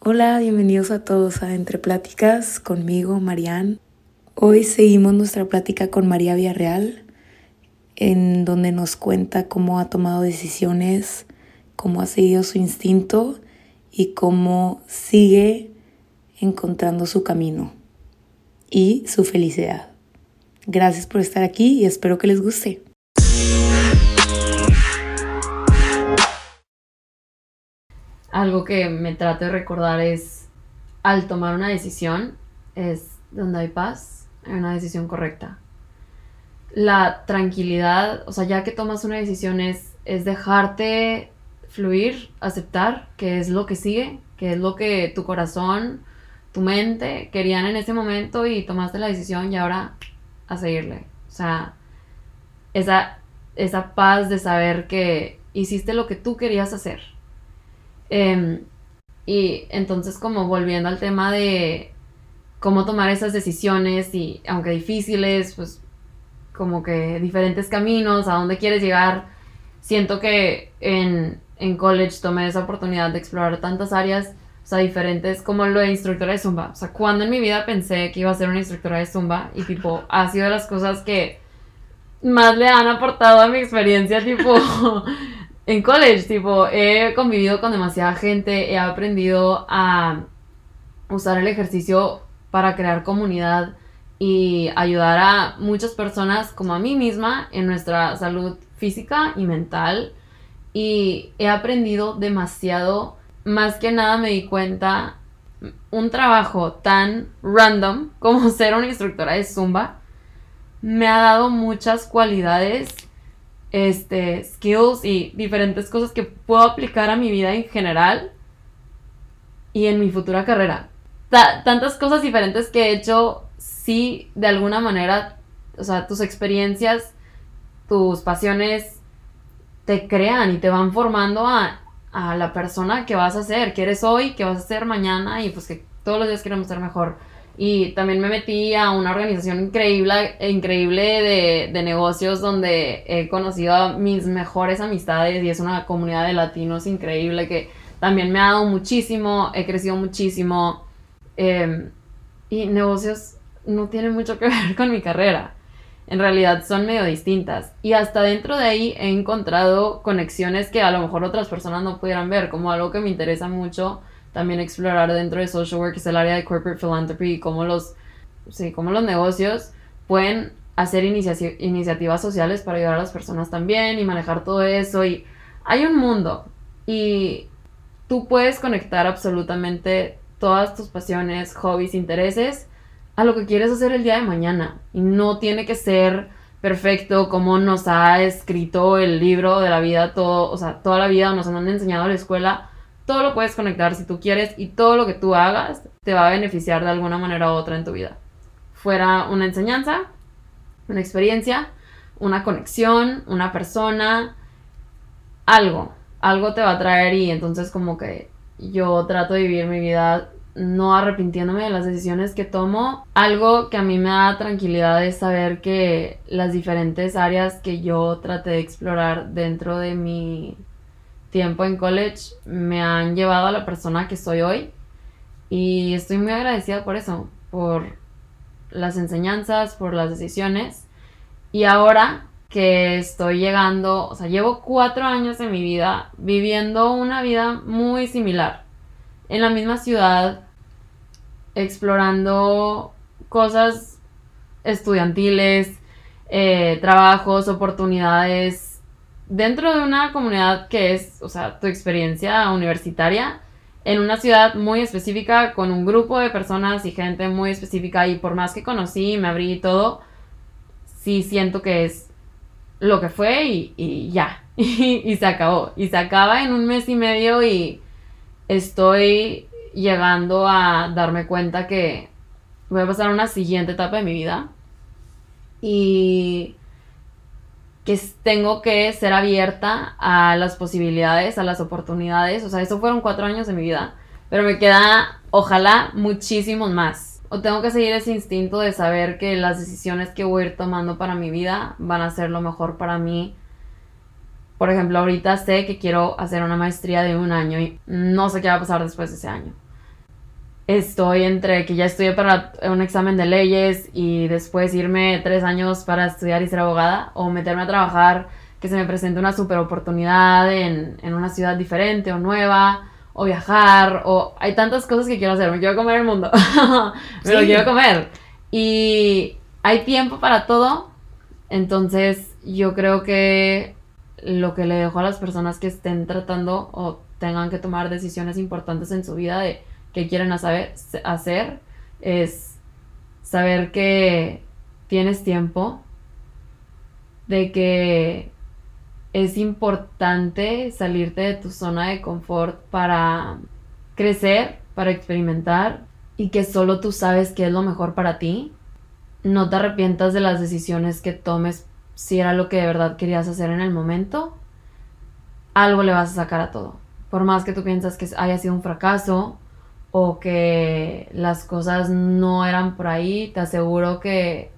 Hola, bienvenidos a todos a Entre Pláticas conmigo, Marianne. Hoy seguimos nuestra plática con María Villarreal, en donde nos cuenta cómo ha tomado decisiones, cómo ha seguido su instinto y cómo sigue encontrando su camino y su felicidad. Gracias por estar aquí y espero que les guste. Algo que me trato de recordar es, al tomar una decisión, es donde hay paz, hay una decisión correcta. La tranquilidad, o sea, ya que tomas una decisión es, es dejarte fluir, aceptar que es lo que sigue, que es lo que tu corazón, tu mente querían en ese momento y tomaste la decisión y ahora a seguirle. O sea, esa, esa paz de saber que hiciste lo que tú querías hacer. Em, y entonces como volviendo al tema de cómo tomar esas decisiones y aunque difíciles, pues como que diferentes caminos, a dónde quieres llegar. Siento que en, en college tomé esa oportunidad de explorar tantas áreas o sea, diferentes como lo de instructora de Zumba. O sea, cuando en mi vida pensé que iba a ser una instructora de Zumba y tipo, ha sido de las cosas que más le han aportado a mi experiencia, tipo, en college, tipo, he convivido con demasiada gente, he aprendido a usar el ejercicio para crear comunidad y ayudar a muchas personas como a mí misma en nuestra salud física y mental. Y he aprendido demasiado más que nada me di cuenta un trabajo tan random como ser una instructora de Zumba me ha dado muchas cualidades, este, skills y diferentes cosas que puedo aplicar a mi vida en general y en mi futura carrera. tantas cosas diferentes que he hecho, sí, de alguna manera, o sea, tus experiencias, tus pasiones te crean y te van formando a a la persona que vas a ser, que eres hoy, que vas a ser mañana y pues que todos los días queremos ser mejor. Y también me metí a una organización increíble, increíble de, de negocios donde he conocido a mis mejores amistades y es una comunidad de latinos increíble que también me ha dado muchísimo, he crecido muchísimo. Em, y negocios no tienen mucho que ver con mi carrera en realidad son medio distintas. Y hasta dentro de ahí he encontrado conexiones que a lo mejor otras personas no pudieran ver, como algo que me interesa mucho también explorar dentro de social work, es el área de corporate philanthropy y cómo los, sí, cómo los negocios pueden hacer iniciativas sociales para ayudar a las personas también y manejar todo eso. Y hay un mundo y tú puedes conectar absolutamente todas tus pasiones, hobbies, intereses a lo que quieres hacer el día de mañana. Y no tiene que ser perfecto como nos ha escrito el libro de la vida, todo, o sea, toda la vida nos han enseñado a la escuela. Todo lo puedes conectar si tú quieres y todo lo que tú hagas te va a beneficiar de alguna manera u otra en tu vida. Fuera una enseñanza, una experiencia, una conexión, una persona, algo, algo te va a traer y entonces como que yo trato de vivir mi vida no arrepintiéndome de las decisiones que tomo. Algo que a mí me da tranquilidad es saber que las diferentes áreas que yo traté de explorar dentro de mi tiempo en college me han llevado a la persona que soy hoy. Y estoy muy agradecida por eso, por las enseñanzas, por las decisiones. Y ahora que estoy llegando, o sea, llevo cuatro años en mi vida viviendo una vida muy similar. En la misma ciudad, explorando cosas estudiantiles, eh, trabajos, oportunidades, dentro de una comunidad que es, o sea, tu experiencia universitaria, en una ciudad muy específica, con un grupo de personas y gente muy específica, y por más que conocí, me abrí y todo, sí siento que es lo que fue y, ya, y se acabó, y se acaba en un mes y medio y estoy llegando a darme cuenta que voy a pasar a una siguiente etapa de mi vida. Y que tengo que ser abierta a las posibilidades, a las oportunidades. O sea, eso fueron cuatro años de mi vida, pero me queda, ojalá, muchísimos más. O tengo que seguir ese instinto de saber que las decisiones que voy a ir tomando para mi vida van a ser lo mejor para mí. Por ejemplo, ahorita sé que quiero hacer una maestría de un año y no sé qué va a pasar después de ese año estoy entre que ya estudié para un examen de leyes y después irme tres años para estudiar y ser abogada o meterme a trabajar que se me presente una super oportunidad en, en una ciudad diferente o nueva o viajar o hay tantas cosas que quiero hacer, me quiero comer el mundo, me lo Sí. quiero comer y hay tiempo para todo, entonces yo creo que lo que le dejo a las personas que estén tratando o tengan que tomar decisiones importantes en su vida de quieren hacer, hacer es saber que tienes tiempo, de que es importante salirte de tu zona de confort para crecer, para experimentar y que solo tú sabes qué es lo mejor para ti. No te arrepientas de las decisiones que tomes si era lo que de verdad querías hacer en el momento. Algo le vas a sacar a todo. Por más que tú piensas que haya sido un fracaso o que las cosas no eran por ahí, te aseguro que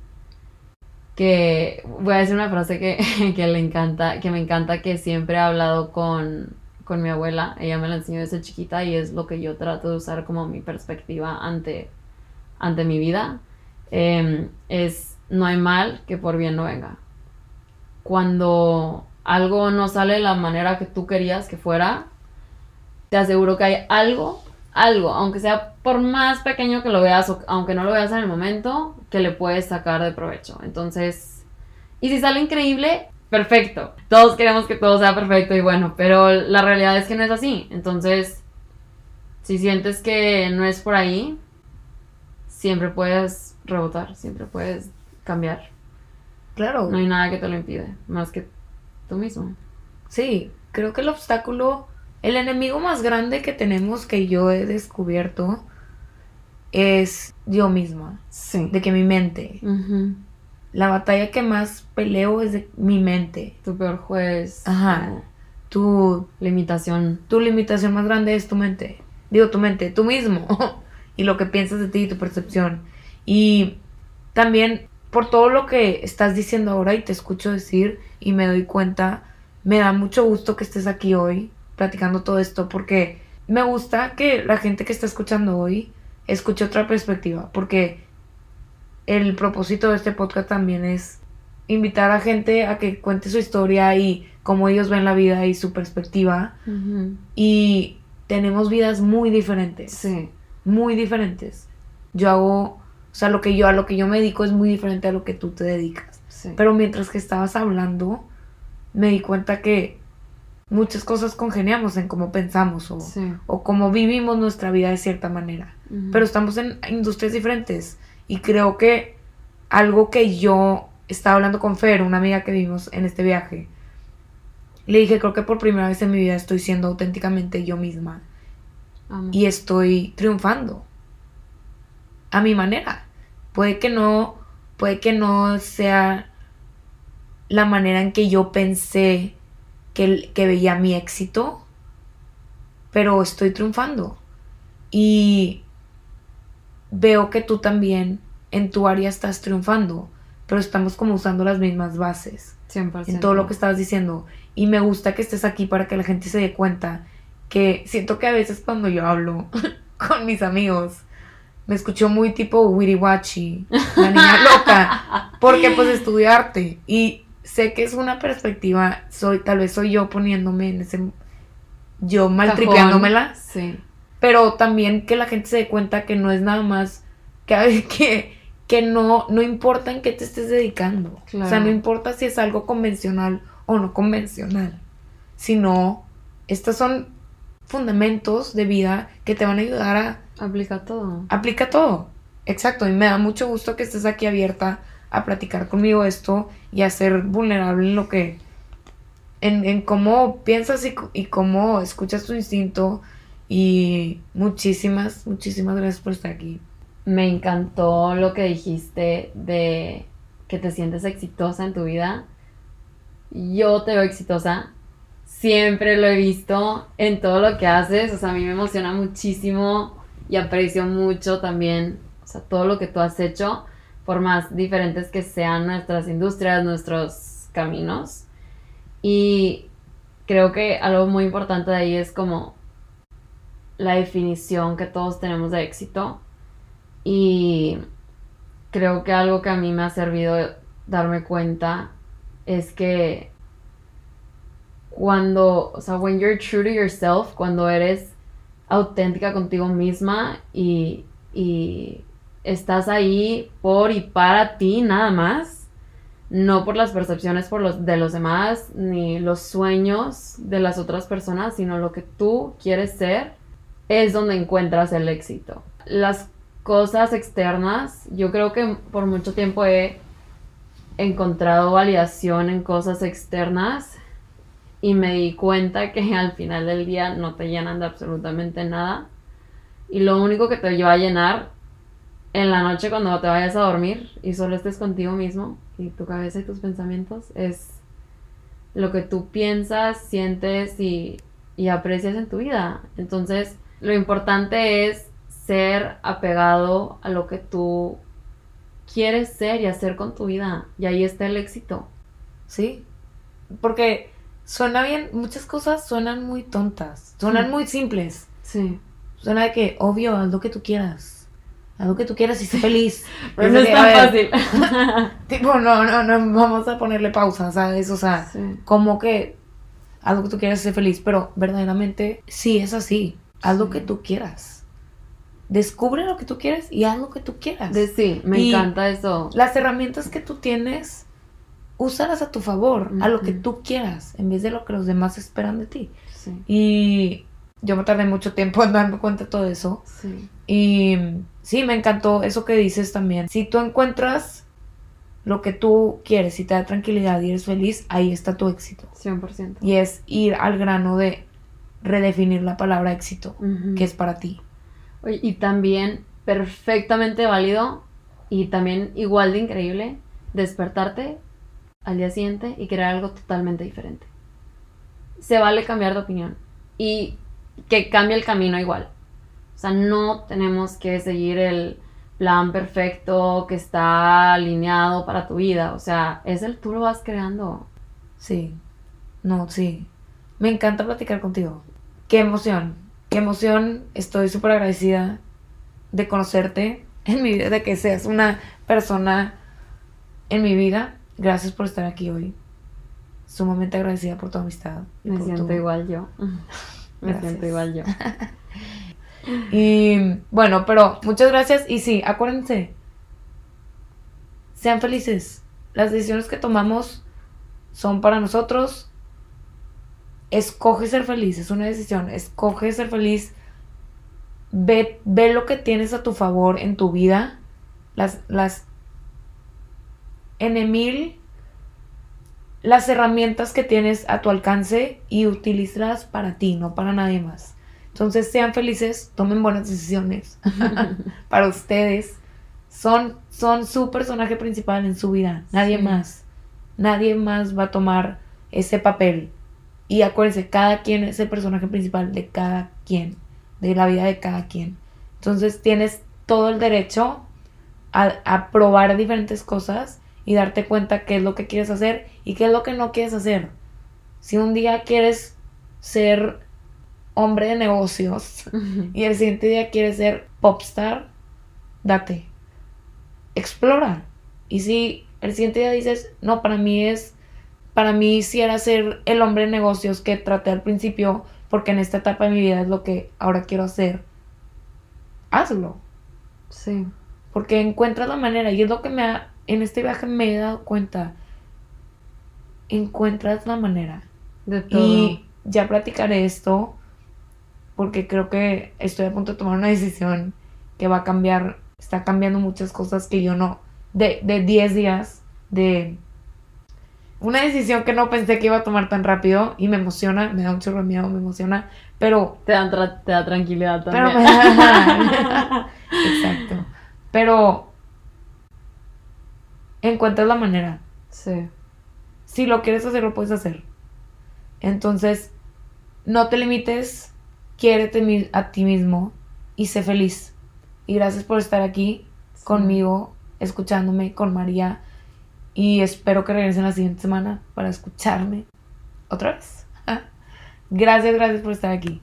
que voy a decir una frase que, que le encanta, que me encanta, que siempre he hablado con, con mi abuela, ella me la enseñó desde chiquita y es lo que yo trato de usar como mi perspectiva ante, ante mi vida, eh, es no hay mal que por bien no venga. Cuando algo no sale de la manera que tú querías que fuera, te aseguro que hay algo, algo, aunque sea por más pequeño que lo veas o aunque no lo veas en el momento, que le puedes sacar de provecho. Entonces, y si sale increíble, perfecto. Todos queremos que todo sea perfecto y bueno, pero la realidad es que no es así. Entonces, si sientes que no es por ahí, siempre puedes rebotar, siempre puedes cambiar. Claro. No hay nada que te lo impide, más que tú mismo. Sí, creo que el obstáculo, el enemigo más grande que tenemos que yo he descubierto es yo misma, Sí. de que mi mente. La batalla que más peleo es de mi mente. Tu peor juez. Ajá. Tu limitación. tu limitación más grande es tu mente. Digo, tu mente, tú mismo. y lo que piensas de ti y tu percepción. Y también por todo lo que estás diciendo ahora y te escucho decir y me doy cuenta, me da mucho gusto que estés aquí hoy platicando todo esto porque me gusta que la gente que está escuchando hoy escuche otra perspectiva porque el propósito de este podcast también es invitar a gente a que cuente su historia y cómo ellos ven la vida y su perspectiva Ujú. y tenemos vidas muy diferentes Sí. muy diferentes. Yo hago, o sea, lo que yo a lo que yo me dedico es muy diferente a lo que tú te dedicas. Sí. Pero mientras que estabas hablando, me di cuenta que muchas cosas congeniamos en cómo pensamos o, Sí. o cómo vivimos nuestra vida de cierta manera. Pero estamos en industrias diferentes y creo que algo que yo estaba hablando con Fer, una amiga que vimos en este viaje, le dije, creo que por primera vez en mi vida estoy siendo auténticamente yo misma y estoy triunfando a mi manera. Puede que no, puede que no sea la manera en que yo pensé que, que veía mi éxito, pero estoy triunfando. Y veo que tú también en tu área estás triunfando, pero estamos como usando las mismas bases 100%. en todo lo que estabas diciendo. Y me gusta que estés aquí para que la gente se dé cuenta que siento que a veces cuando yo hablo con mis amigos, me escucho muy tipo wiriwachi, la niña loca, porque pues estudio arte y sé que es una perspectiva, soy tal vez soy yo poniéndome en ese yo maltripeándomela, Sí. pero también que la gente se dé cuenta que no es nada más que, que, que no, no importa en qué te estés dedicando. O sea, Claro. no importa si es algo convencional o no convencional, sino estos son fundamentos de vida que te van a ayudar a Aplica todo. aplica todo. Exacto, y me da mucho gusto que estés aquí abierta a platicar conmigo esto y a ser vulnerable en lo que en, en cómo piensas y, y cómo escuchas tu instinto y muchísimas, muchísimas gracias por estar aquí. Me encantó lo que dijiste de que te sientes exitosa en tu vida. Yo te veo exitosa. Siempre lo he visto en todo lo que haces. O sea, a mí me emociona muchísimo y aprecio mucho también, o sea, todo lo que tú has hecho, por más diferentes que sean nuestras industrias, nuestros caminos. Y creo que algo muy importante de ahí es como la definición que todos tenemos de éxito. Y creo que algo que a mí me ha servido darme cuenta es que cuando, o sea, when you're true to yourself, cuando eres auténtica contigo misma y, y estás ahí por y para ti nada más, no por las percepciones por los, de los demás, ni los sueños de las otras personas, sino lo que tú quieres ser, es donde encuentras el éxito. Las cosas externas, yo creo que por mucho tiempo he encontrado validación en cosas externas y me di cuenta que al final del día no te llenan de absolutamente nada. Y lo único que te va a llenar en la noche cuando te vayas a dormir y solo estés contigo mismo y tu cabeza y tus pensamientos es lo que tú piensas, sientes y, y aprecias en tu vida. Entonces, lo importante es ser apegado a lo que tú quieres ser y hacer con tu vida. Y ahí está el éxito. Sí. Porque suena bien, muchas cosas suenan muy tontas, suenan muy simples. Sí. Suena de que, obvio, haz lo que tú quieras algo que tú quieras y sé feliz. Pero no es tan fácil. tipo, no, no, no, vamos a ponerle pausa, ¿sabes? O sea, como que algo que tú quieras y sé feliz, pero verdaderamente sí es así. Haz lo que tú quieras. Descubre lo que tú quieres y haz lo que tú quieras. De sí, me encanta eso. Las herramientas que tú tienes, úsalas a tu favor, a lo que tú quieras, en vez de lo que los demás esperan de ti. Sí. Y yo me tardé mucho tiempo en darme cuenta de todo eso. Sí. Y sí, me encantó eso que dices también. Si tú encuentras lo que tú quieres, si te da tranquilidad y eres feliz, ahí está tu éxito. 100%. Y es ir al grano de redefinir la palabra éxito, que es para ti. y también perfectamente válido y también igual de increíble despertarte al día siguiente y crear algo totalmente diferente. Se vale cambiar de opinión y que cambie el camino igual. O sea, no tenemos que seguir el plan perfecto que está alineado para tu vida. O sea, es el tú lo vas creando. Sí. No, sí. Me encanta platicar contigo. Qué emoción. Qué emoción. Estoy súper agradecida de conocerte en mi vida, de que seas una persona en mi vida. Gracias por estar aquí hoy. Sumamente agradecida por tu amistad. Me siento igual yo. Me siento igual yo. Y bueno, pero muchas gracias. Y sí, acuérdense, sean felices. Las decisiones que tomamos son para nosotros. Escoge ser feliz, es una decisión. Escoge ser feliz. Ve, ve lo que tienes a tu favor en tu vida. Las, las mil las herramientas que tienes a tu alcance y utilízalas para ti, no para nadie más. Entonces sean felices, tomen buenas decisiones para ustedes. Son, son su personaje principal en su vida, nadie más. Nadie más va a tomar ese papel. Y acuérdense, cada quien es el personaje principal de cada quien, de la vida de cada quien. Entonces tienes todo el derecho a, a probar diferentes cosas y darte cuenta qué es lo que quieres hacer y qué es lo que no quieres hacer. Si un día quieres ser hombre de negocios y el siguiente día quieres ser popstar, date. Explora. Y si el siguiente día dices, no, para mí es, para mí si era ser el hombre de negocios que traté al principio, porque en esta etapa de mi vida es lo que ahora quiero hacer, hazlo. Sí. Porque encuentras la manera, y es lo que me ha, en este viaje me he dado cuenta. Encuentras la manera. De todo. Y ya platicaré esto porque creo que estoy a punto de tomar una decisión que va a cambiar, está cambiando muchas cosas que yo no, de 10 días, de una decisión que no pensé que iba a tomar tan rápido y me emociona, me da un chorro de miedo, me emociona, pero... Te da, te da tranquilidad también. Pero Exacto. Pero encuentras la manera. Sí. Si lo quieres hacer, lo puedes hacer. Entonces, no te limites quiérete a ti mismo y sé feliz. Y gracias por estar aquí conmigo, escuchándome con María. Y espero que regresen la siguiente semana para escucharme otra vez. gracias, gracias por estar aquí.